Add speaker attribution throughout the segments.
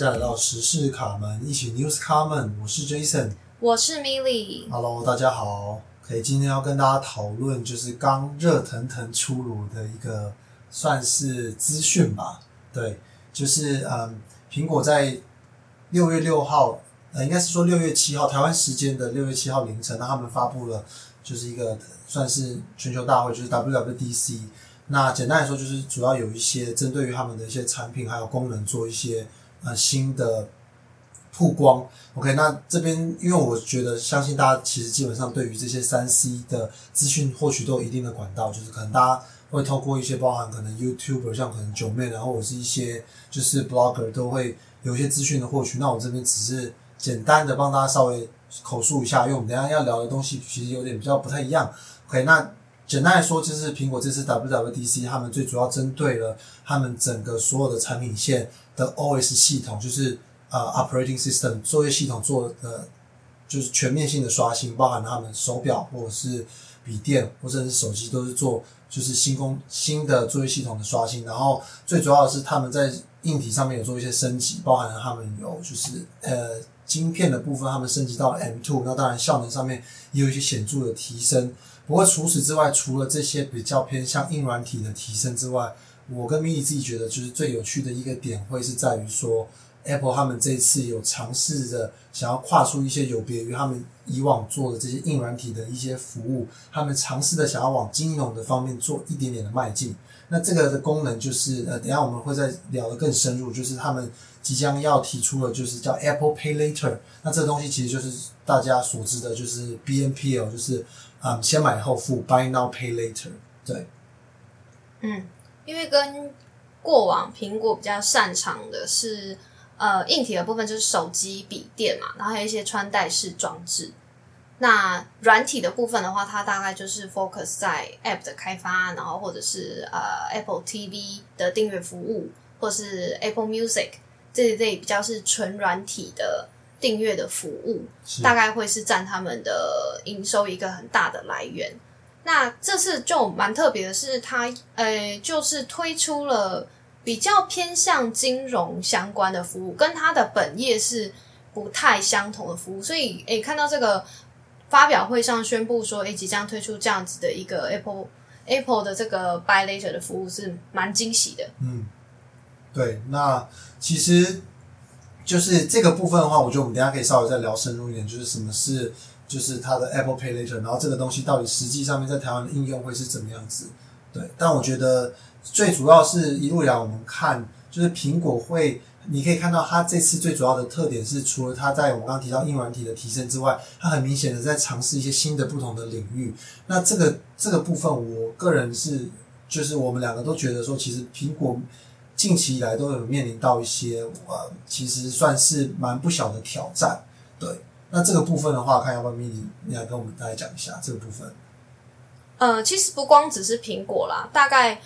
Speaker 1: 家来到时事卡门，一起 News 卡门，我是 Jason，
Speaker 2: 我是 Milly。
Speaker 1: Hello，大家好。可以今天要跟大家讨论，就是刚热腾腾出炉的一个算是资讯吧。对，就是嗯，苹果在六月六号，呃，应该是说六月七号台湾时间的六月七号凌晨，那他们发布了就是一个算是全球大会，就是 WWDC。那简单来说，就是主要有一些针对于他们的一些产品还有功能做一些呃新的曝光。OK，那这边因为我觉得相信大家其实基本上对于这些三 C 的资讯获取都有一定的管道，就是可能大家会透过一些包含可能 YouTuber 像可能九妹，然后或是一些就是 Blogger 都会有一些资讯的获取。那我这边只是简单的帮大家稍微口述一下，因为我们等下要聊的东西其实有点比较不太一样。OK，那。简单来说，就是苹果这次 WWDC，他们最主要针对了他们整个所有的产品线的 OS 系统，就是呃 Operating System 作业系统做的，就是全面性的刷新，包含他们手表或者是笔电或者是手机都是做就是新工新的作业系统的刷新。然后最主要的是他们在硬体上面有做一些升级，包含了他们有就是呃晶片的部分，他们升级到了 M2，那当然效能上面也有一些显著的提升。不过除此之外，除了这些比较偏向硬软体的提升之外，我跟米莉自己觉得就是最有趣的一个点，会是在于说，Apple 他们这次有尝试着想要跨出一些有别于他们以往做的这些硬软体的一些服务，他们尝试的想要往金融的方面做一点点的迈进。那这个的功能就是，呃，等下我们会再聊的更深入，就是他们即将要提出的，就是叫 Apple Pay Later。那这东西其实就是大家所知的，就是 BNPL，就是。啊，先买后付，buy now pay later。对，
Speaker 2: 嗯，因为跟过往苹果比较擅长的是，呃，硬体的部分就是手机、笔电嘛，然后还有一些穿戴式装置。那软体的部分的话，它大概就是 focus 在 app 的开发，然后或者是呃 Apple TV 的订阅服务，或是 Apple Music 这一类比较是纯软体的。订阅的服务大概会是占他们的营收一个很大的来源。那这次就蛮特别的是，它呃就是推出了比较偏向金融相关的服务，跟它的本业是不太相同的服务。所以诶，看到这个发表会上宣布说，诶即将推出这样子的一个 Apple Apple 的这个 Buy Later 的服务，是蛮惊喜的。
Speaker 1: 嗯，对，那其实。就是这个部分的话，我觉得我们等下可以稍微再聊深入一点，就是什么是就是它的 Apple Pay Later，然后这个东西到底实际上面在台湾的应用会是怎么样子？对，但我觉得最主要是一路以来我们看，就是苹果会，你可以看到它这次最主要的特点是，除了它在我们刚刚提到硬软体的提升之外，它很明显的在尝试一些新的不同的领域。那这个这个部分，我个人是就是我们两个都觉得说，其实苹果。近期以来都有面临到一些呃，其实算是蛮不小的挑战。对，那这个部分的话，看要不要 mini 你来跟我们大家讲一下这个部分。
Speaker 2: 呃，其实不光只是苹果啦，大概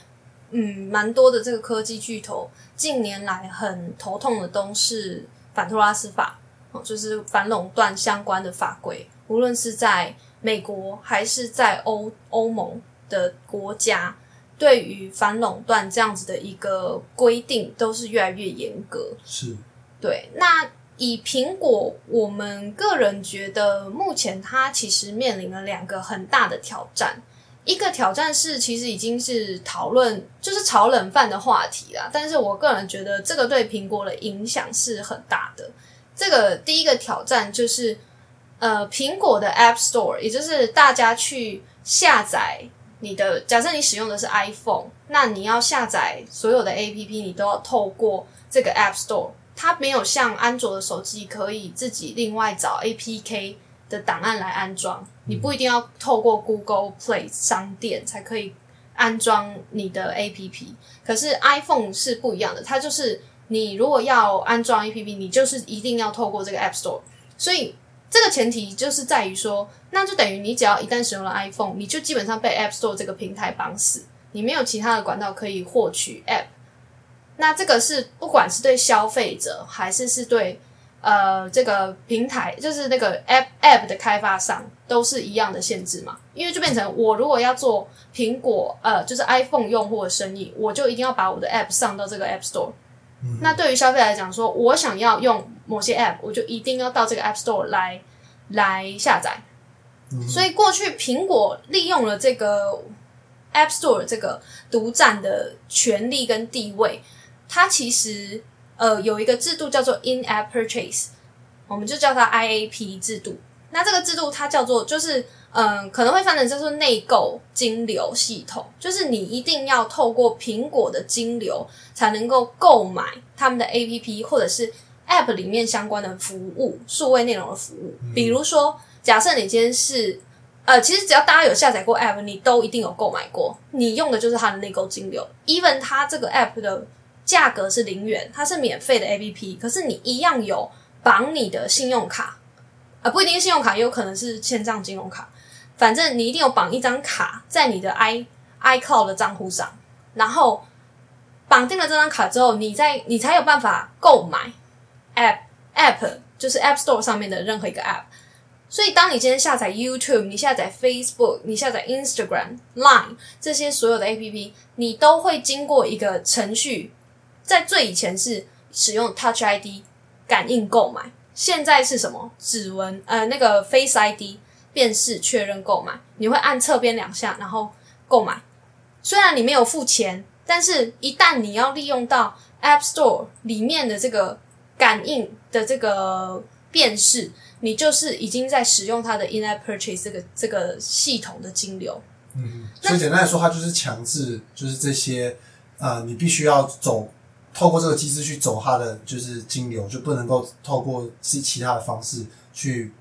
Speaker 2: 嗯，蛮多的这个科技巨头近年来很头痛的都是反托拉斯法，哦，就是反垄断相关的法规，无论是在美国还是在欧欧盟的国家。对于反垄断这样子的一个规定，都是越来越严格。
Speaker 1: 是，
Speaker 2: 对。那以苹果，我们个人觉得，目前它其实面临了两个很大的挑战。一个挑战是，其实已经是讨论，就是炒冷饭的话题啦。但是我个人觉得，这个对苹果的影响是很大的。这个第一个挑战就是，呃，苹果的 App Store，也就是大家去下载。你的假设你使用的是 iPhone，那你要下载所有的 APP，你都要透过这个 App Store。它没有像安卓的手机可以自己另外找 APK 的档案来安装，你不一定要透过 Google Play 商店才可以安装你的 APP。可是 iPhone 是不一样的，它就是你如果要安装 APP，你就是一定要透过这个 App Store。所以这个前提就是在于说。那就等于你只要一旦使用了 iPhone，你就基本上被 App Store 这个平台绑死，你没有其他的管道可以获取 App。那这个是不管是对消费者还是是对呃这个平台，就是那个 App App 的开发商都是一样的限制嘛？因为就变成我如果要做苹果呃就是 iPhone 用户的生意，我就一定要把我的 App 上到这个 App Store。
Speaker 1: 嗯
Speaker 2: 那对于消费来讲说，我想要用某些 App，我就一定要到这个 App Store 来来下载。
Speaker 1: 嗯
Speaker 2: 所以过去苹果利用了这个 App Store 这个独占的权利跟地位，它其实呃有一个制度叫做 In App Purchase，我们就叫它 IAP 制度。那这个制度它叫做就是嗯、可能会翻成叫做内购金流系统，就是你一定要透过苹果的金流才能够购买他们的 APP 或者是 App 里面相关的服务、数位内容的服务。比如说，假设你今天是呃，其实只要大家有下载过 App，你都一定有购买过，你用的就是它的内购金流。even 它这个 App 的价格是零元，它是免费的 APP，可是你一样有绑你的信用卡，啊，不一定信用卡，也有可能是线上金融卡。反正你一定有绑一张卡在你的 i iCloud 的账户上，然后绑定了这张卡之后，你在你才有办法购买 App App，就是 App Store 上面的任何一个 App。所以，当你今天下载 YouTube，你下载 Facebook，你下载 Instagram、Line 这些所有的 APP，你都会经过一个程序。在最以前是使用 Touch ID 感应购买，现在是什么？指纹呃那个 Face ID 辨识确认购买，你会按侧边两下，然后购买。虽然你没有付钱，但是一旦你要利用到 App Store 里面的这个感应的这个辨识，你就是已经在使用它的 In App Purchase 这个这个系统的金流。
Speaker 1: 嗯，所以简单来说，它就是强制，就是这些呃，你必须要走透过这个机制去走它的就是金流，就不能够透过其其他的方式去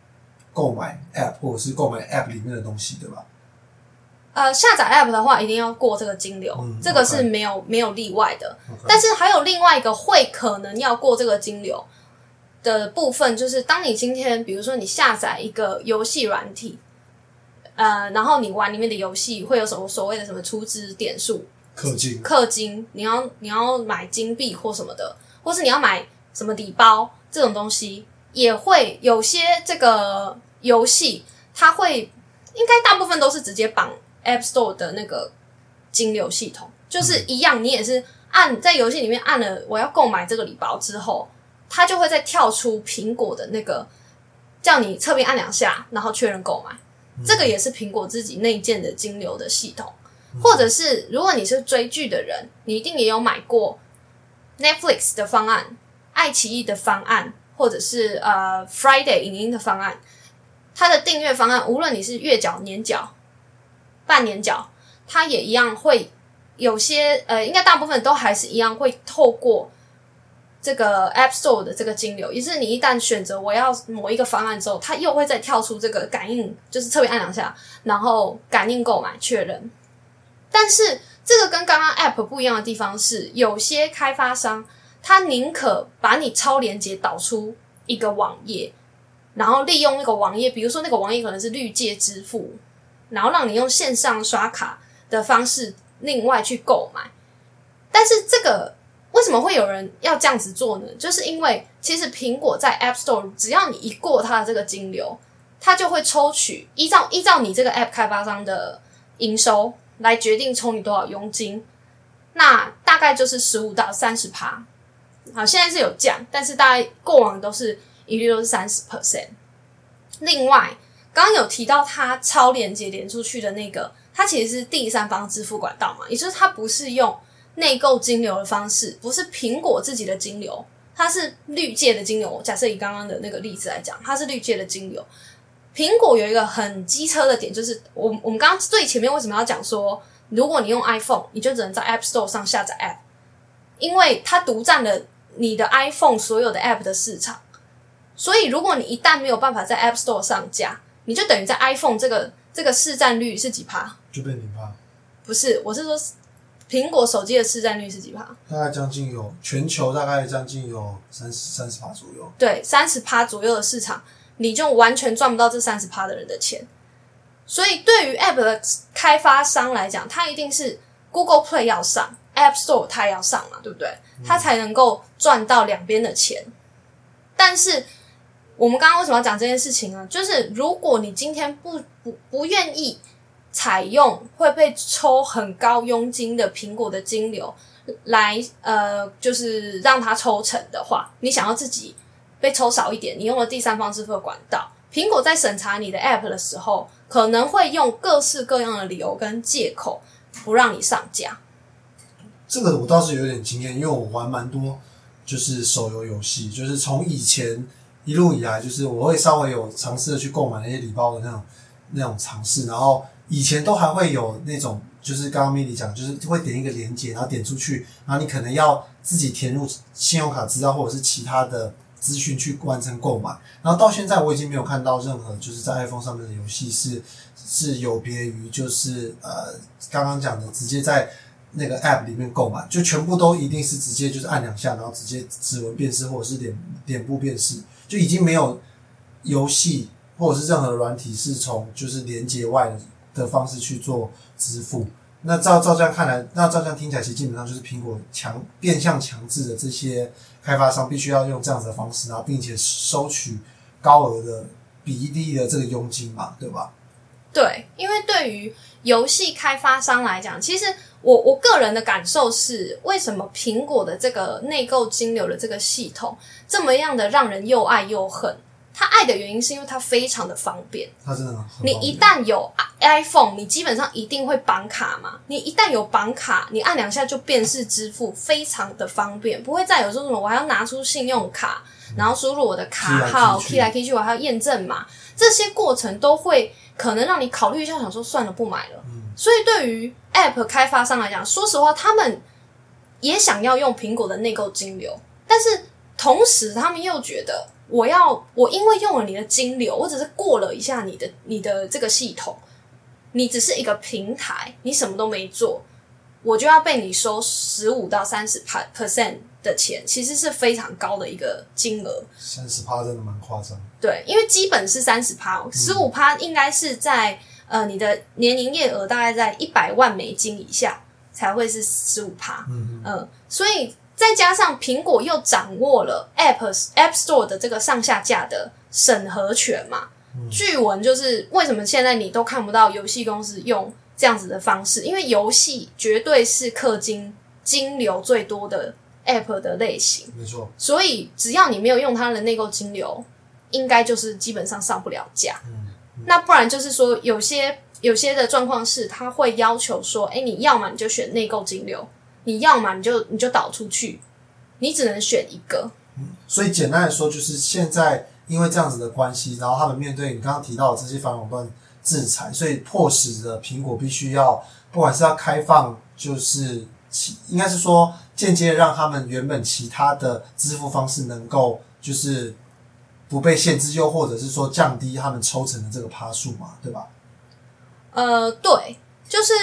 Speaker 1: 购买 App 或者是购买 App 里面的东西，对吧？
Speaker 2: 呃，下载 App 的话，一定要过这个金流，
Speaker 1: 嗯
Speaker 2: 这个是没有没有例外的。但是还有另外一个会可能要过这个金流的部分，就是当你今天比如说你下载一个游戏软体，呃，然后你玩里面的游戏会有什么所谓的什么储值点数、
Speaker 1: 氪金，
Speaker 2: 氪金，你要你要买金币或什么的，或是你要买什么礼包这种东西，也会有些这个游戏它会应该大部分都是直接绑 App Store 的那个金流系统，就是一样，你也是按在游戏里面按了我要购买这个礼包之后，它就会再跳出苹果的那个叫你侧边按两下，然后确认购买。这个也是苹果自己内建的金流的系统，或者是如果你是追剧的人，你一定也有买过 Netflix 的方案、爱奇艺的方案，或者是呃 Friday 影音的方案。它的订阅方案，无论你是月缴、年缴、半年缴，它也一样会有些呃，应该大部分都还是一样会透过这个 App Store 的这个金流，也是你一旦选择我要某一个方案之后，它又会再跳出这个感应，就是侧边按两下，然后感应购买确认。但是这个跟刚刚 App 不一样的地方是，有些开发商他宁可把你超连接导出一个网页，然后利用那个网页，比如说那个网页可能是绿界支付，然后让你用线上刷卡的方式另外去购买。但是这个为什么会有人要这样子做呢？就是因为其实苹果在 App Store，只要你一过它的这个金流，它就会抽取依照依照你这个 App 开发商的营收来决定抽你多少佣金。那大概就是十五到三十趴。好，现在是有降，但是大概过往都是一律都是三十 percent。另外，刚刚有提到它超连接连出去的那个，它其实是第三方支付管道嘛，也就是它不是用内购金流的方式，不是苹果自己的金流，它是绿界的金流。假设以刚刚的那个例子来讲，它是绿界的金流。苹果有一个很机车的点，就是我我们刚刚最前面为什么要讲说，如果你用 iPhone，你就只能在 App Store 上下载 App，因为它独占了你的 iPhone 所有的 App 的市场。所以，如果你一旦没有办法在 App Store 上架，你就等于在 iPhone 这个这个市占率是几趴？
Speaker 1: 就变零趴，
Speaker 2: 不是，我是说苹果手机的市占率是几趴？
Speaker 1: 大概将近有全球大概将近有三十三十趴左右。
Speaker 2: 对，三十趴左右的市场，你就完全赚不到这三十趴的人的钱。所以，对于 App 的开发商来讲，它一定是 Google Play 要上，App Store 它也要上嘛，对不对？它才能够赚到两边的钱。但是，我们刚刚为什么要讲这件事情呢？就是如果你今天不不不愿意采用会被抽很高佣金的苹果的金流来呃，就是让它抽成的话，你想要自己被抽少一点，你用了第三方支付管道，苹果在审查你的 App 的时候，可能会用各式各样的理由跟借口不让你上架。
Speaker 1: 这个我倒是有点经验，因为我玩蛮多就是手游游戏，就是从以前一路以来，就是我会稍微有尝试的去购买那些礼包的那种那种尝试，然后以前都还会有那种，就是刚刚 Milly 讲，就是会点一个连接，然后点出去，然后你可能要自己填入信用卡资料或者是其他的资讯去完成购买，然后到现在我已经没有看到任何就是在 iPhone 上面的游戏是是有别于就是呃刚刚讲的直接在。那个 App 里面购买，就全部都一定是直接就是按两下，然后直接指纹辨识或者是脸脸部辨识，就已经没有游戏或者是任何软体是从就是连接外的方式去做支付。那照照这样看来，那照这样听起来，其实基本上就是苹果强变相强制的这些开发商必须要用这样子的方式，然后并且收取高额的比例的这个佣金嘛，对吧？
Speaker 2: 对，因为对于游戏开发商来讲，其实我我个人的感受是，为什么苹果的这个内购金流的这个系统这么样的让人又爱又恨？他爱的原因是因为它非常的方便。
Speaker 1: 它真的很
Speaker 2: 你一旦有 iPhone，你基本上一定会绑卡嘛。你一旦有绑卡，你按两下就辨识支付，非常的方便，不会再有这种我还要拿出信用卡，然后输入我的卡号，key 来 key 去，我还要验证码，这些过程都会。可能让你考虑一下，想说算了，不买了。所以对于 App 开发商来讲，说实话，他们也想要用苹果的内购金流，但是同时他们又觉得，我要我因为用了你的金流，我只是过了一下你的你的这个系统，你只是一个平台，你什么都没做，我就要被你收十五到三十 percent。的钱其实是非常高的一个金额，
Speaker 1: 三十趴真的蛮夸张。
Speaker 2: 对，因为基本是三十趴，十五趴应该是在呃你的年营业额大概在一百万美金以下才会是十五趴。嗯嗯，所以再加上苹果又掌握了 App App Store 的这个上下架的审核权嘛，据闻就是为什么现在你都看不到游戏公司用这样子的方式，因为游戏绝对是氪金金流最多的。App 的类型，
Speaker 1: 没错，
Speaker 2: 所以只要你没有用它的内购金流，应该就是基本上上不了架。嗯，那不然就是说，有些有些的状况是，他会要求说，哎，你要么你就选内购金流，你要嘛你就你就导出去，你只能选一个。
Speaker 1: 嗯，所以简单来说，就是现在因为这样子的关系，然后他们面对你刚刚提到的这些反垄断制裁，所以迫使着苹果必须要，不管是要开放，就是其应该是说。间接让他们原本其他的支付方式能够就是不被限制，又或者是说降低他们抽成的这个趴数嘛，对吧？
Speaker 2: 呃，对，就是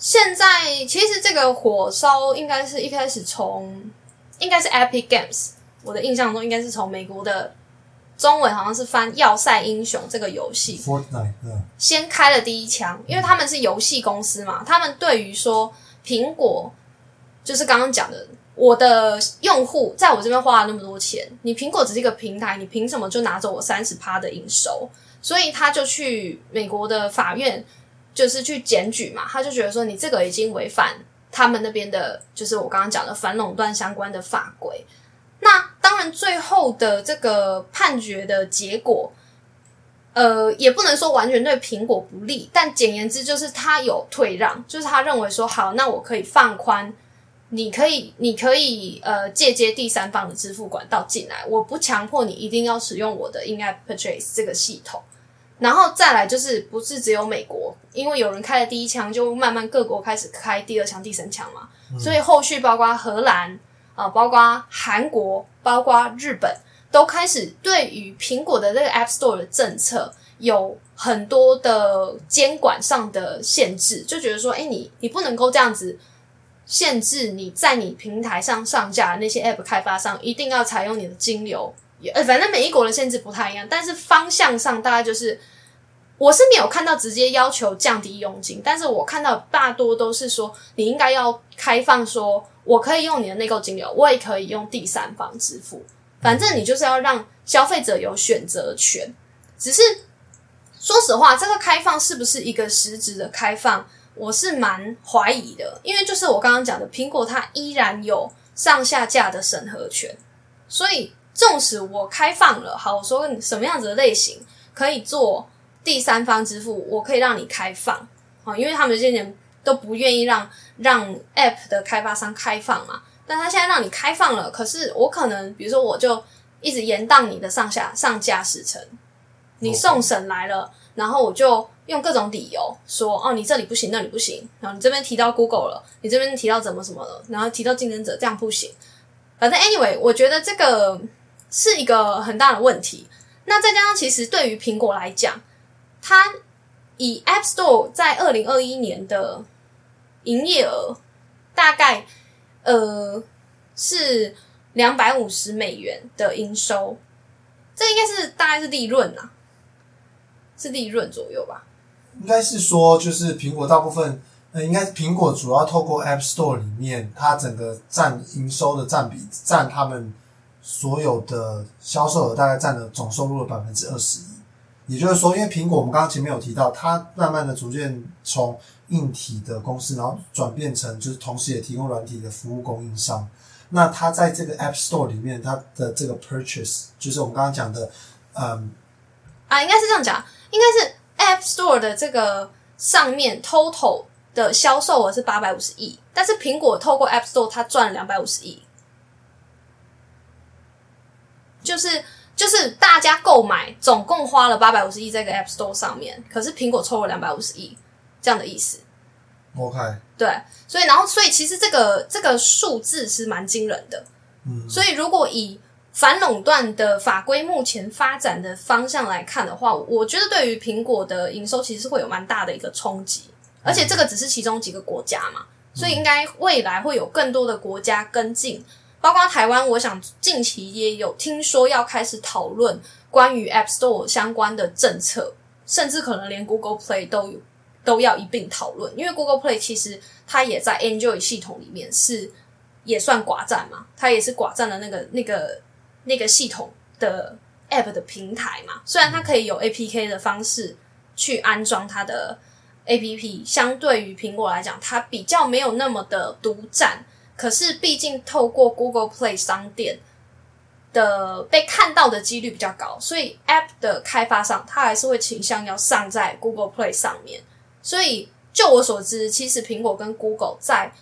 Speaker 2: 现在其实这个火烧应该是一开始从应该是 Epic Games，我的印象中应该是从美国的中文好像是翻《要塞英雄》这个游戏
Speaker 1: ，Fortnite，
Speaker 2: 先开了第一枪，因为他们是游戏公司嘛，他们对于说苹果。就是刚刚讲的，我的用户在我这边花了那么多钱，你苹果只是一个平台，你凭什么就拿走我三十趴的营收？所以他就去美国的法院，就是去检举嘛，他就觉得说你这个已经违反他们那边的，就是我刚刚讲的反垄断相关的法规。那当然，最后的这个判决的结果，呃，也不能说完全对苹果不利，但简言之就是他有退让，就是他认为说好，那我可以放宽。你可以，你可以呃借接第三方的支付管道进来，我不强迫你一定要使用我的 In App Purchase 这个系统。然后再来就是，不是只有美国，因为有人开了第一枪，就慢慢各国开始开第二枪、第三枪嘛。所以后续包括荷兰啊，包括韩国，包括日本，都开始对于苹果的这个 App Store 的政策有很多的监管上的限制，就觉得说，哎，你你不能够这样子。限制你在你平台上上架那些 App 开发商一定要采用你的金流，呃，反正每一国的限制不太一样，但是方向上大概就是，我是没有看到直接要求降低佣金，但是我看到大多都是说你应该要开放，说我可以用你的内购金流，我也可以用第三方支付，反正你就是要让消费者有选择权。只是说实话，这个开放是不是一个实质的开放？我是蛮怀疑的，因为就是我刚刚讲的，苹果它依然有上下架的审核权，所以纵使我开放了，好，我说什么样子的类型可以做第三方支付，我可以让你开放，好，因为他们这些年都不愿意让让 App 的开发商开放嘛，但他现在让你开放了，可是我可能比如说我就一直延宕你的上下上架时程，你送审来了，然后我就。用各种理由说哦，你这里不行，那里不行，然后你这边提到 Google 了，你这边提到怎么什么了，然后提到竞争者，这样不行。反正 anyway，我觉得这个是一个很大的问题。那再加上，其实对于苹果来讲，它以 App Store 在二零二一年的营业额大概呃是两百五十美元的营收，这应该是大概是利润啊，是利润左右吧。
Speaker 1: 应该是说，就是苹果大部分，呃，应该是苹果主要透过 App Store 里面，它整个占营收的占比，占他们所有的销售额，大概占了总收入的百分之二十一。也就是说，因为苹果我们刚刚前面有提到，它慢慢的逐渐从硬体的公司，然后转变成就是同时也提供软体的服务供应商。那它在这个 App Store 里面，它的这个 purchase，就是我们刚刚讲的，嗯，
Speaker 2: 啊，应该是这样讲，应该是。App Store 的这个上面 total 的销售额是八百五十亿，但是苹果透过 App Store 它赚了两百五十亿，就是就是大家购买总共花了八百五十亿在个 App Store 上面，可是苹果抽了两百五十亿这样的意思。
Speaker 1: OK，
Speaker 2: 对，所以然后所以其实这个这个数字是蛮惊人的，嗯，所以如果以反垄断的法规目前发展的方向来看的话，我觉得对于苹果的营收其实是会有蛮大的一个冲击，而且这个只是其中几个国家嘛，所以应该未来会有更多的国家跟进，包括台湾。我想近期也有听说要开始讨论关于 App Store 相关的政策，甚至可能连 Google Play 都有都要一并讨论，因为 Google Play 其实它也在 Android 系统里面是也算寡占嘛，它也是寡占了那个那个。那个系统的 App 的平台嘛，虽然它可以有 APK 的方式去安装它的 APP，相对于苹果来讲，它比较没有那么的独占。可是，毕竟透过 Google Play 商店的被看到的几率比较高，所以 App 的开发商他还是会倾向要上在 Google Play 上面。所以，就我所知，其实苹果跟 Google 在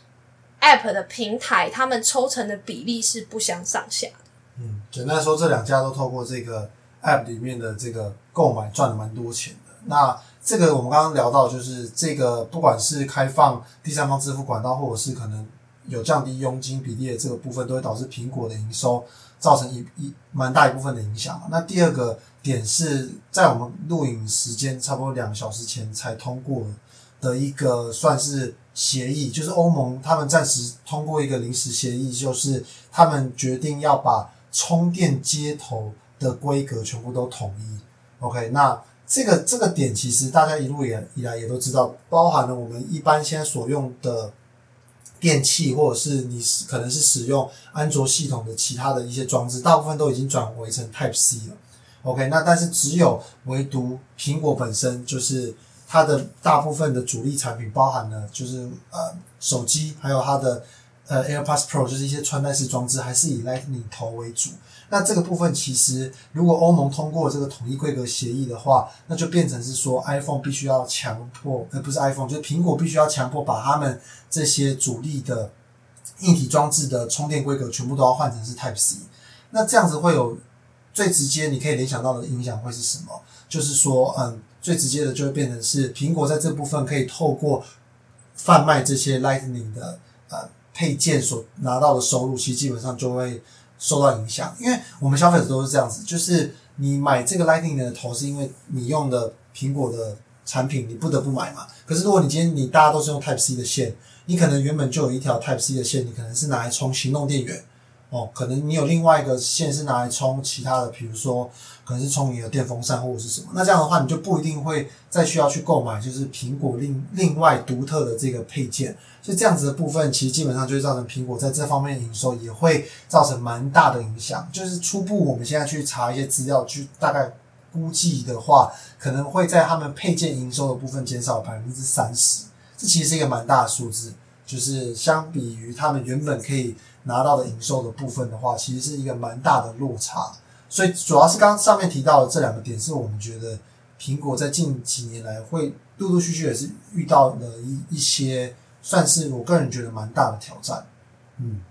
Speaker 2: App 的平台，他们抽成的比例是不相上下的。
Speaker 1: 嗯，简单说，这两家都透过这个 App 里面的这个购买赚了蛮多钱的。那这个我们刚刚聊到，就是这个不管是开放第三方支付管道，或者是可能有降低佣金比例的这个部分，都会导致苹果的营收造成一一蛮大一部分的影响。那第二个点是在我们录影时间差不多两小时前才通过的一个算是协议，就是欧盟他们暂时通过一个临时协议，就是他们决定要把充电接头的规格全部都统一，OK？那这个这个点其实大家一路以来以来也都知道，包含了我们一般现在所用的电器，或者是你可能是使用安卓系统的其他的一些装置，大部分都已经转为成 Type C 了，OK？那但是只有唯独苹果本身，就是它的大部分的主力产品，包含了就是呃手机，还有它的。呃，AirPods Pro 就是一些穿戴式装置，还是以 Lightning 头为主。那这个部分其实，如果欧盟通过这个统一规格协议的话，那就变成是说，iPhone 必须要强迫，呃，不是 iPhone，就是苹果必须要强迫把他们这些主力的硬体装置的充电规格全部都要换成是 Type C。那这样子会有最直接你可以联想到的影响会是什么？就是说，嗯，最直接的就会变成是苹果在这部分可以透过贩卖这些 Lightning 的呃。配件所拿到的收入，其实基本上就会受到影响，因为我们消费者都是这样子，就是你买这个 Lightning 的头，是因为你用的苹果的产品，你不得不买嘛。可是如果你今天你大家都是用 Type C 的线，你可能原本就有一条 Type C 的线，你可能是拿来充行动电源。哦，可能你有另外一个线是拿来充其他的，比如说可能是充你的电风扇或者是什么，那这样的话你就不一定会再需要去购买就是苹果另另外独特的这个配件，所以这样子的部分其实基本上就会造成苹果在这方面营收也会造成蛮大的影响。就是初步我们现在去查一些资料，去大概估计的话，可能会在他们配件营收的部分减少百分之三十。这其实是一个蛮大的数字，就是相比于他们原本可以拿到的营收的部分的话，其实是一个蛮大的落差。所以主要是刚上面提到的这两个点，是我们觉得苹果在近几年来会陆陆续续也是遇到了一一些，算是我个人觉得蛮大的挑战。嗯，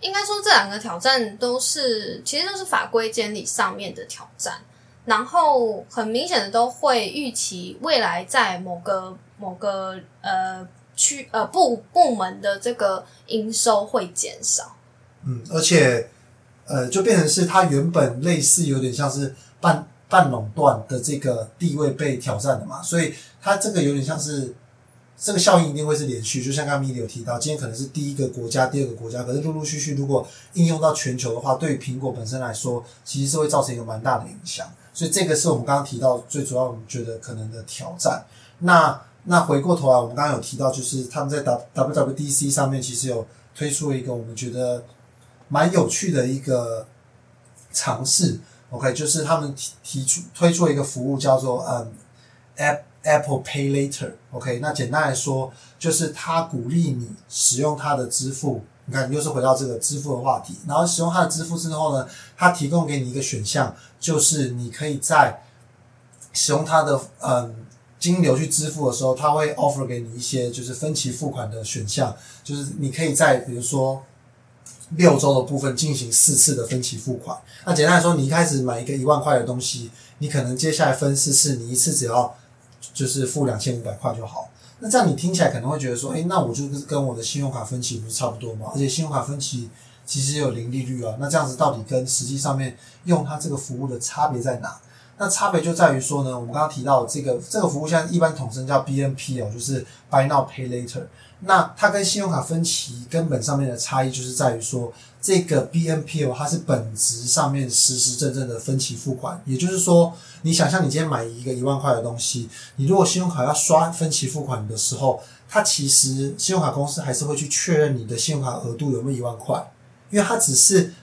Speaker 2: 应该说这两个挑战都是，其实都是法规监理上面的挑战，然后很明显的都会预期未来在某个某个呃区呃部部门的这个营收会减少。
Speaker 1: 嗯，而且呃，就变成是它原本类似有点像是半半垄断的这个地位被挑战的嘛，所以它这个有点像是这个效应一定会是连续，就像刚刚米莉有提到，今天可能是第一个国家、第二个国家，可是陆陆续续如果应用到全球的话，对于苹果本身来说，其实是会造成一个蛮大的影响。所以这个是我们刚刚提到最主要，我们觉得可能的挑战。那那回过头来，我们刚刚有提到，就是他们在 W WWDC 上面其实有推出一个我们觉得蛮有趣的一个尝试。OK，就是他们提提出推出一个服务叫做嗯 App Apple Pay Later。OK，那简单来说，就是它鼓励你使用它的支付。你看，又是回到这个支付的话题。然后使用它的支付之后呢，它提供给你一个选项，就是你可以在使用它的嗯金流去支付的时候，它会 offer 给你一些就是分期付款的选项，就是你可以在比如说六周的部分进行四次的分期付款。那简单来说，你一开始买一个一万块的东西，你可能接下来分四次，你一次只要就是付两千五百块就好。那这样你听起来可能会觉得说，诶，那我就是跟我的信用卡分期不是差不多吗？而且信用卡分期其实有零利率啊。那这样子到底跟实际上面用它这个服务的差别在哪？那差别就在于说呢，我们刚刚提到这个这个服务现在一般统称叫 BNP 哦，就是 Buy Now Pay Later。那它跟信用卡分期根本上面的差异就是在于说，这个 BNP 哦，它是本质上面实实正正的分期付款。也就是说，你想象你今天买一个一万块的东西，你如果信用卡要刷分期付款的时候，它其实信用卡公司还是会去确认你的信用卡额度有没有一万块，因为它只是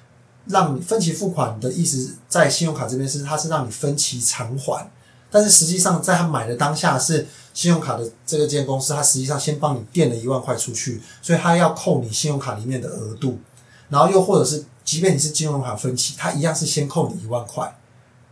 Speaker 1: 让你分期付款的意思，在信用卡这边是它是让你分期偿还，但是实际上在他买的当下是。信用卡的这个间公司，它实际上先帮你垫了一万块出去，所以它要扣你信用卡里面的额度，然后又或者是，即便你是金融卡分期，它一样是先扣你一万块，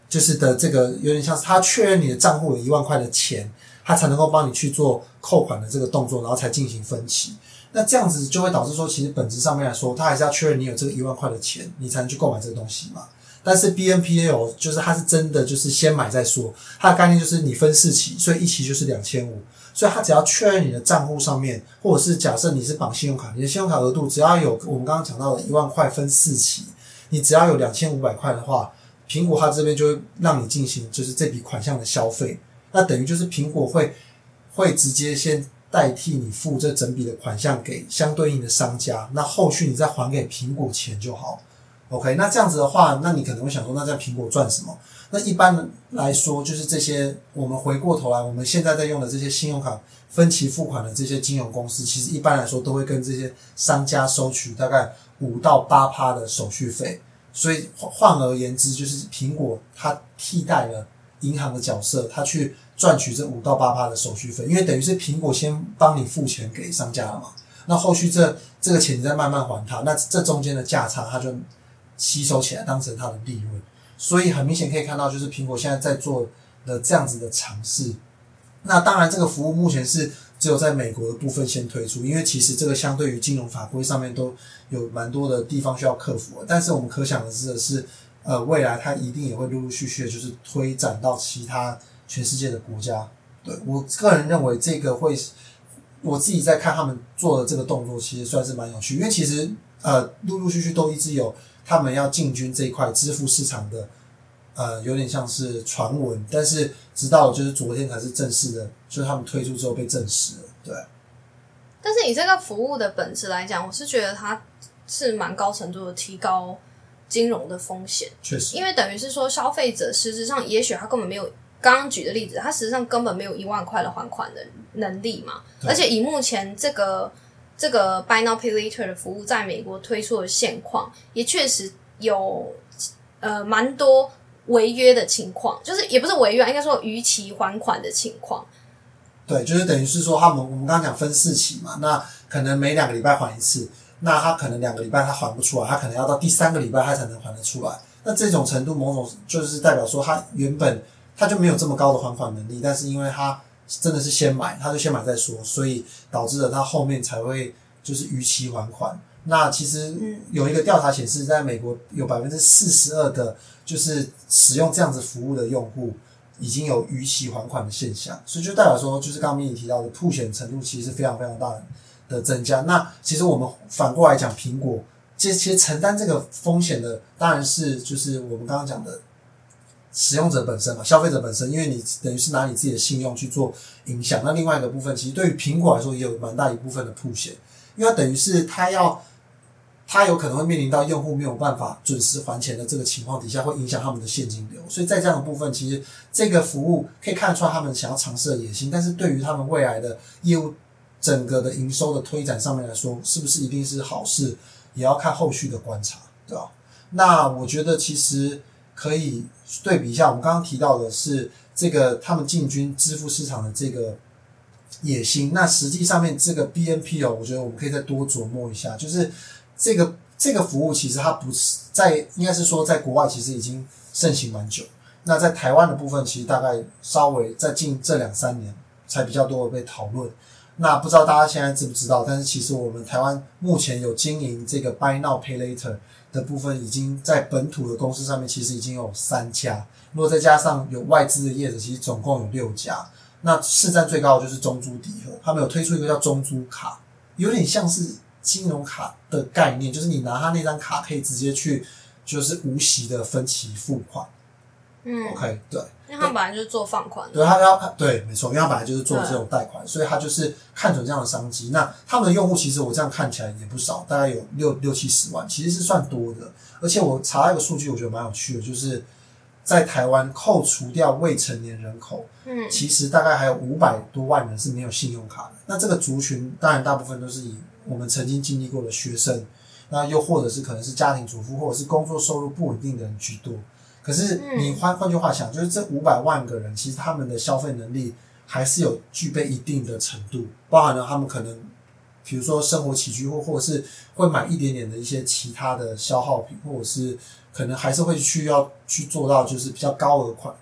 Speaker 1: 就是的这个有点像是它确认你的账户有一万块的钱，它才能够帮你去做扣款的这个动作，然后才进行分期。那这样子就会导致说，其实本质上面来说，它还是要确认你有这个一万块的钱，你才能去购买这个东西嘛。但是 B N P A 有，就是它是真的，就是先买再说。它的概念就是你分四期，所以一期就是两千五。所以它只要确认你的账户上面，或者是假设你是绑信用卡，你的信用卡额度只要有我们刚刚讲到的一万块分四期，你只要有两千五百块的话，苹果它这边就会让你进行就是这笔款项的消费。那等于就是苹果会会直接先代替你付这整笔的款项给相对应的商家，那后续你再还给苹果钱就好。OK，那这样子的话，那你可能会想说，那在苹果赚什么？那一般来说，就是这些我们回过头来，我们现在在用的这些信用卡分期付款的这些金融公司，其实一般来说都会跟这些商家收取大概五到八趴的手续费。所以换而言之，就是苹果它替代了银行的角色，它去赚取这五到八趴的手续费，因为等于是苹果先帮你付钱给商家了嘛。那后续这这个钱你再慢慢还他，那这中间的价差，他就。吸收起来当成他的利润，所以很明显可以看到，就是苹果现在在做的这样子的尝试。那当然，这个服务目前是只有在美国的部分先推出，因为其实这个相对于金融法规上面都有蛮多的地方需要克服。但是我们可想而知的是，呃，未来它一定也会陆陆续续的，就是推展到其他全世界的国家。对我个人认为，这个会我自己在看他们做的这个动作，其实算是蛮有趣，因为其实呃，陆陆续续都一直有。他们要进军这一块支付市场的，呃，有点像是传闻，但是直到就是昨天才是正式的，就是他们推出之后被证实了，对。
Speaker 2: 但是以这个服务的本质来讲，我是觉得它是蛮高程度的提高金融的风险，
Speaker 1: 确实，
Speaker 2: 因为等于是说消费者实质上也许他根本没有刚刚举的例子，他实际上根本没有一万块的还款的能力嘛，而且以目前这个。这个 Buy Now Pay Later 的服务在美国推出的现况，也确实有呃蛮多违约的情况，就是也不是违约，应该说逾期还款的情况。
Speaker 1: 对，就是等于是说他们我们刚刚讲分四期嘛，那可能每两个礼拜还一次，那他可能两个礼拜他还不出来，他可能要到第三个礼拜他才能还得出来。那这种程度，某种就是代表说他原本他就没有这么高的还款能力，但是因为他真的是先买，他就先买再说，所以导致了他后面才会就是逾期还款。那其实有一个调查显示，在美国有百分之四十二的，就是使用这样子服务的用户已经有逾期还款的现象，所以就代表说，就是刚刚米你提到的铺险程度其实是非常非常大的的增加。那其实我们反过来讲，苹果这些承担这个风险的，当然是就是我们刚刚讲的使用者本身嘛，消费者本身，因为你等于是拿你自己的信用去做影响。那另外一个部分，其实对于苹果来说，也有蛮大一部分的铺险，因为等于是它要。它有可能会面临到用户没有办法准时还钱的这个情况底下，会影响他们的现金流。所以在这样的部分，其实这个服务可以看得出来他们想要尝试的野心。但是对于他们未来的业务整个的营收的推展上面来说，是不是一定是好事，也要看后续的观察，对吧？那我觉得其实可以对比一下，我们刚刚提到的是这个他们进军支付市场的这个野心。那实际上面这个 BNP 哦，我觉得我们可以再多琢磨一下，就是。这个这个服务其实它不是在，应该是说在国外其实已经盛行蛮久。那在台湾的部分，其实大概稍微在近这两三年才比较多的被讨论。那不知道大家现在知不知道？但是其实我们台湾目前有经营这个 Buy Now Pay Later 的部分，已经在本土的公司上面其实已经有三家。如果再加上有外资的业者，其实总共有六家。那市占最高的就是中珠迪和，他们有推出一个叫中珠卡，有点像是。金融卡的概念就是你拿他那张卡可以直接去，就是无息的分期付款。
Speaker 2: 嗯
Speaker 1: ，OK，对，
Speaker 2: 因为他本来就是做放款，
Speaker 1: 对他要对，没错，因为他本来就是做这种贷款，所以他就是看准这样的商机。那他们的用户其实我这样看起来也不少，大概有六六七十万，其实是算多的。而且我查一个数据，我觉得蛮有趣的，就是在台湾扣除掉未成年人口，
Speaker 2: 嗯，
Speaker 1: 其实大概还有五百多万人是没有信用卡的。那这个族群当然大部分都是以我们曾经经历过的学生，那又或者是可能是家庭主妇，或者是工作收入不稳定的人居多。可是你换换句话想，就是这五百万个人，其实他们的消费能力还是有具备一定的程度，包含了他们可能，比如说生活起居，或或者是会买一点点的一些其他的消耗品，或者是可能还是会需要去做到就是比较高额款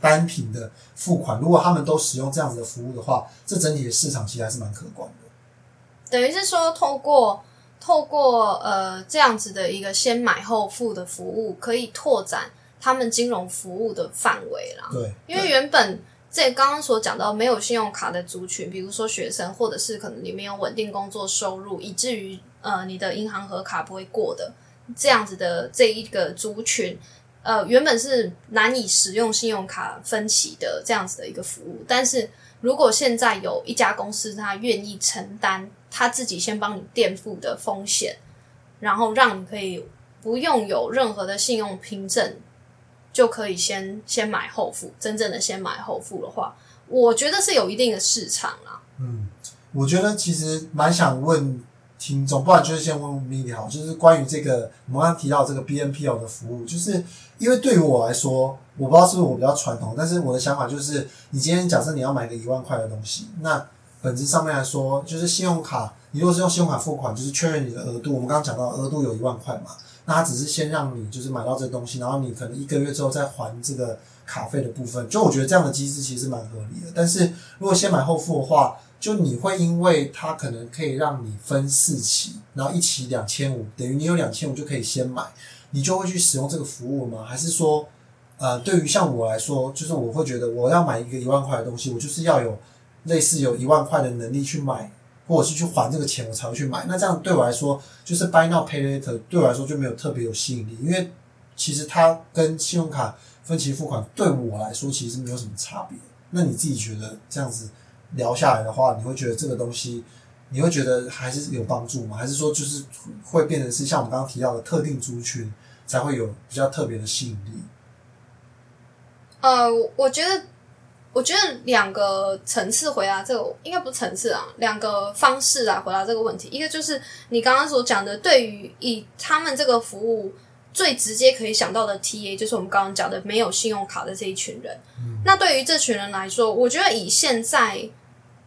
Speaker 1: 单品的付款。如果他们都使用这样子的服务的话，这整体的市场其实还是蛮可观的。
Speaker 2: 等于是说，透过透过呃这样子的一个先买后付的服务，可以拓展他们金融服务的范围啦。
Speaker 1: 对，
Speaker 2: 因为原本这刚刚所讲到没有信用卡的族群，比如说学生，或者是可能你没有稳定工作收入，以至于呃你的银行和卡不会过的这样子的这一个族群，呃原本是难以使用信用卡分期的这样子的一个服务，但是如果现在有一家公司，他愿意承担。他自己先帮你垫付的风险，然后让你可以不用有任何的信用凭证，就可以先先买后付。真正的先买后付的话，我觉得是有一定的市场啦。
Speaker 1: 嗯，我觉得其实蛮想问听众，不然就是先问问 Milly 好，就是关于这个我们刚刚提到这个 BNPL 的服务，就是因为对于我来说，我不知道是不是我比较传统，但是我的想法就是，你今天假设你要买个一万块的东西，那本质上面来说，就是信用卡，你如果是用信用卡付款，就是确认你的额度。我们刚刚讲到额度有一万块嘛，那它只是先让你就是买到这东西，然后你可能一个月之后再还这个卡费的部分。就我觉得这样的机制其实蛮合理的。但是如果先买后付的话，就你会因为它可能可以让你分四期，然后一期两千五，等于你有两千五就可以先买，你就会去使用这个服务吗？还是说，呃，对于像我来说，就是我会觉得我要买一个一万块的东西，我就是要有。类似有一万块的能力去买，或者是去还这个钱，我才会去买。那这样对我来说，就是 buy now pay later，对我来说就没有特别有吸引力。因为其实它跟信用卡分期付款对我来说其实没有什么差别。那你自己觉得这样子聊下来的话，你会觉得这个东西，你会觉得还是有帮助吗？还是说就是会变成是像我们刚刚提到的特定族群才会有比较特别的吸引力？
Speaker 2: 呃，我觉得。我觉得两个层次回答这个应该不是层次啊，两个方式来回答这个问题。一个就是你刚刚所讲的，对于以他们这个服务最直接可以想到的 TA，就是我们刚刚讲的没有信用卡的这一群人。那对于这群人来说，我觉得以现在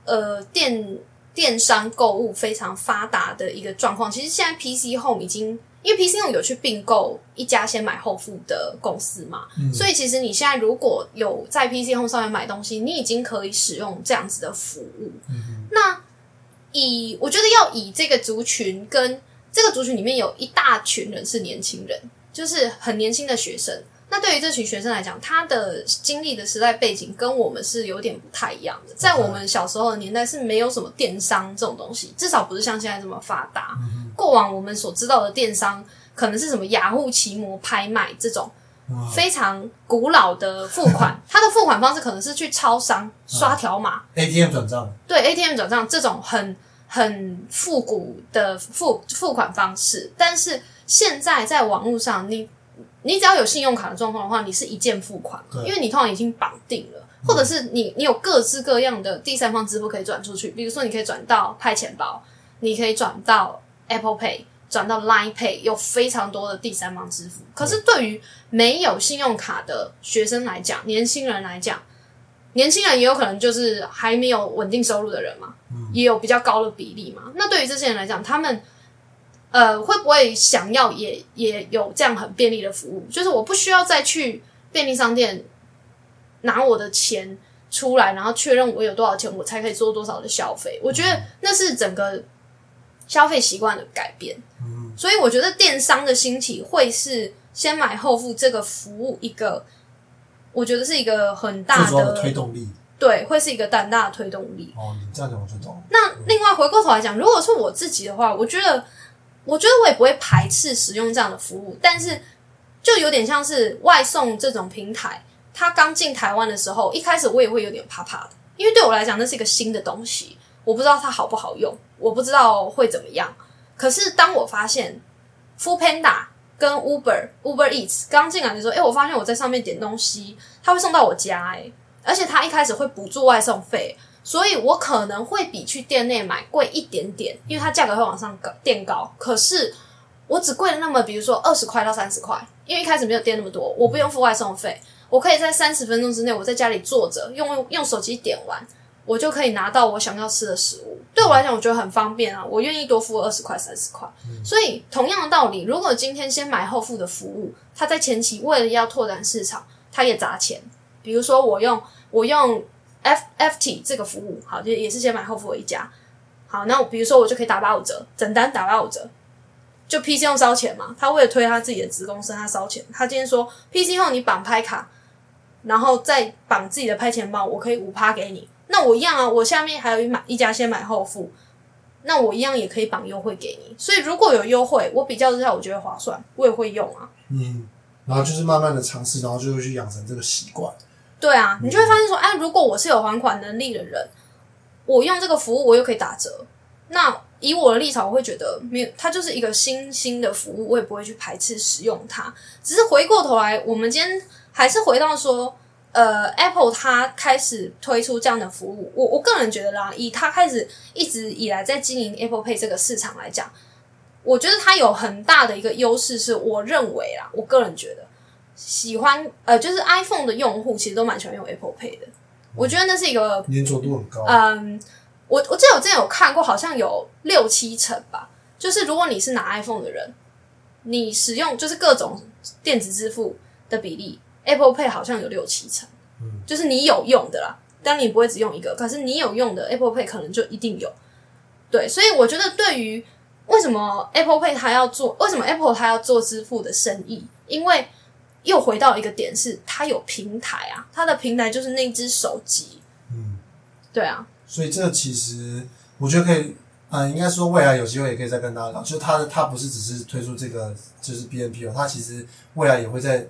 Speaker 2: 呃电电商购物非常发达的一个状况。其实现在 PC Home 已经因为 PC Home 有去并购一家先买后付的公司嘛，
Speaker 1: 嗯
Speaker 2: 所以其实你现在如果有在 PC Home 上面买东西，你已经可以使用这样子的服务。
Speaker 1: 嗯
Speaker 2: 那以我觉得要以这个族群跟这个族群里面有一大群人是年轻人，就是很年轻的学生。那对于这群学生来讲，他的经历的时代背景跟我们是有点不太一样的。在我们小时候的年代是没有什么电商这种东西，至少不是像现在这么发达。过往我们所知道的电商，可能是什么雅虎奇摩拍卖这种非常古老的付款，它的付款方式可能是去超商刷条码
Speaker 1: ，ATM 转账，
Speaker 2: 对 ATM 转账这种很很复古的付付款方式，但是现在在网络上，你你只要有信用卡的状况的话，你是一键付款嘛，因为你通常已经绑定了，或者是你你有各式各样的第三方支付可以转出去，比如说你可以转到派钱包，你可以转到 Apple Pay。转到 Line Pay 有非常多的第三方支付，可是对于没有信用卡的学生来讲，年轻人来讲，年轻人也有可能就是还没有稳定收入的人嘛，也有比较高的比例嘛。那对于这些人来讲，他们呃会不会想要也也有这样很便利的服务？就是我不需要再去便利商店拿我的钱出来，然后确认我有多少钱，我才可以做多少的消费。我觉得那是整个消费习惯的改变。
Speaker 1: 嗯，
Speaker 2: 所以我觉得电商的兴起会是先买后付这个服务一个，我觉得是一个很大
Speaker 1: 的
Speaker 2: 的
Speaker 1: 推动力。
Speaker 2: 对，会是一个很大的推动力。
Speaker 1: 哦，你这样讲我就懂了。
Speaker 2: 那另外回过头来讲，如果是我自己的话，我觉得，我觉得我也不会排斥使用这样的服务，但是就有点像是外送这种平台，它刚进台湾的时候，一开始我也会有点怕怕的，因为对我来讲那是一个新的东西，我不知道它好不好用，我不知道会怎么样。可是当我发现 f o o Panda 跟 Uber Uber Eats 刚进来的时候，哎，我发现我在上面点东西，它会送到我家、诶而且它一开始会补助外送费，所以我可能会比去店内买贵一点点，因为它价格会往上高垫高。可是我只贵了那么，比如说二十块到三十块，因为一开始没有垫那么多，我不用付外送费，我可以在三十分钟之内，我在家里坐着，用用手机点完，我就可以拿到我想要吃的食物。对我来讲，我觉得很方便啊，我愿意多付二十块、三十块。所以同样的道理，如果今天先买后付的服务，它在前期为了要拓展市场，它也砸钱。比如说我用我用 F F T 这个服务，好，就也是先买后付的一家。好，那我比如说我就可以打八五折，整单打八五折。就 PC 用烧钱嘛，他为了推他自己的子公司，他烧钱。他今天说 PC 后你绑拍卡，然后再绑自己的拍钱包，我可以五趴给你。那我一样啊，我下面还有一买一家先买后付，那我一样也可以绑优惠给你。所以如果有优惠，我比较之下我觉得划算，我也会用啊。
Speaker 1: 嗯，然后就是慢慢的尝试，然后就会去养成这个习惯。
Speaker 2: 对啊，你就会发现说，哎，如果我是有还款能力的人，我用这个服务我又可以打折，那以我的立场，我会觉得没有，它就是一个新兴的服务，我也不会去排斥使用它。只是回过头来，我们今天还是回到说，呃，Apple 它开始推出这样的服务，我我个人觉得啦，以它开始一直以来在经营 Apple Pay 这个市场来讲，我觉得它有很大的一个优势，是我认为啦，我个人觉得。喜欢呃，就是 iPhone 的用户其实都蛮喜欢用 Apple Pay 的。我觉得那是一个，
Speaker 1: 粘着度很高。
Speaker 2: 嗯，我我记得我之前有看过，好像有六七成吧。就是如果你是拿 iPhone 的人，你使用就是各种电子支付的比例，Apple Pay 好像有六七成。
Speaker 1: 嗯，
Speaker 2: 就是你有用的啦，但你不会只用一个，可是你有用的 Apple Pay 可能就一定有。对，所以我觉得对于为什么 Apple Pay 它要做，为什么 Apple 它要做支付的生意，因为又回到一个点是，它有平台啊，它的平台就是那只手机。
Speaker 1: 嗯，
Speaker 2: 对啊，
Speaker 1: 所以这其实我觉得可以，呃，应该说未来有机会也可以再跟大家聊，就是它的它不是只是推出这个就是 BNP 哦，它其实未来也会在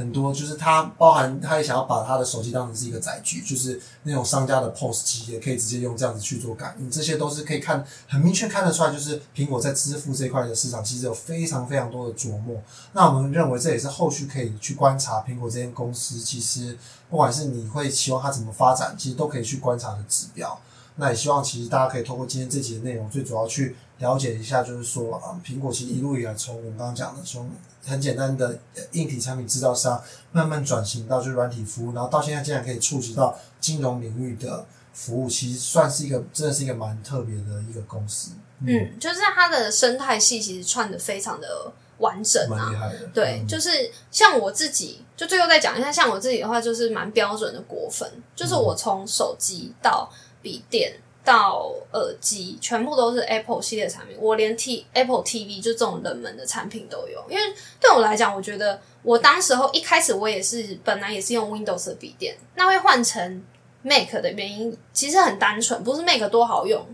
Speaker 1: 很多，就是它包含它也想要把它的手机当成是一个载具，就是那种商家的 POS 机也可以直接用这样子去做感应，这些都是可以看很明确看得出来，就是苹果在支付这一块的市场其实有非常非常多的琢磨。那我们认为这也是后续可以去观察苹果这间公司，其实不管是你会期望它怎么发展，其实都可以去观察的指标。那也希望其实大家可以透过今天这集的内容，最主要去了解一下，就是说啊，苹果其实一路以来从我们刚刚讲的，从很简单的呃硬体产品制造商，慢慢转型到就是软体服务，然后到现在竟然可以触及到金融领域的服务，其实算是一个真的是一个蛮特别的一个公司，
Speaker 2: 嗯，就是它的生态系其实串的非常的完整啊
Speaker 1: 蛮厉。害的。
Speaker 2: 对，
Speaker 1: 嗯
Speaker 2: 就是像我自己，就最后再讲一下，像我自己的话，就是蛮标准的果粉，就是我从手机到笔电到耳机，全部都是 Apple 系列产品，我连 T Apple TV 就这种冷门的产品都有。因为对我来讲，我觉得我当时候一开始我也是本来也是用 Windows 的笔电，那会换成 Mac 的原因其实很单纯，不是 Mac 多好用，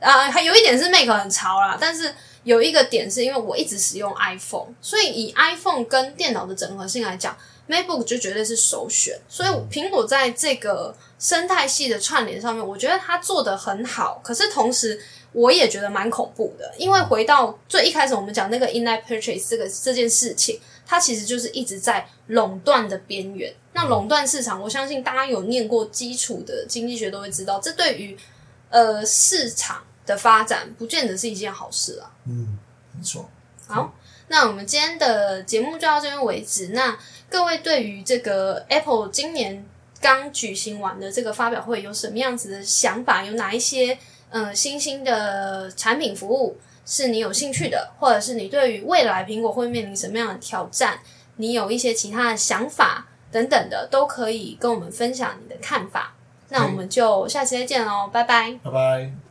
Speaker 2: 啊、还有一点是 Mac 很潮啦，但是有一个点是因为我一直使用 iPhone，所以以 iPhone 跟电脑的整合性来讲，MacBook 就绝对是首选。所以苹果在这个生态系的串联上面，我觉得它做的很好，可是同时我也觉得蛮恐怖的，因为回到最一开始我们讲那个 in-app purchase 这个这件事情，它其实就是一直在垄断的边缘。那垄断市场，我相信大家有念过基础的经济学都会知道，这对于呃市场的发展不见得是一件好事啊。
Speaker 1: 嗯，没错。
Speaker 2: 好，那我们今天的节目就到这边为止。那各位对于这个 Apple 今年刚举行完的这个发表会有什么样子的想法？有哪一些呃新兴的产品服务是你有兴趣的，或者是你对于未来苹果会面临什么样的挑战，你有一些其他的想法等等的，都可以跟我们分享你的看法。那我们就下期再见喽，拜拜。
Speaker 1: 拜拜。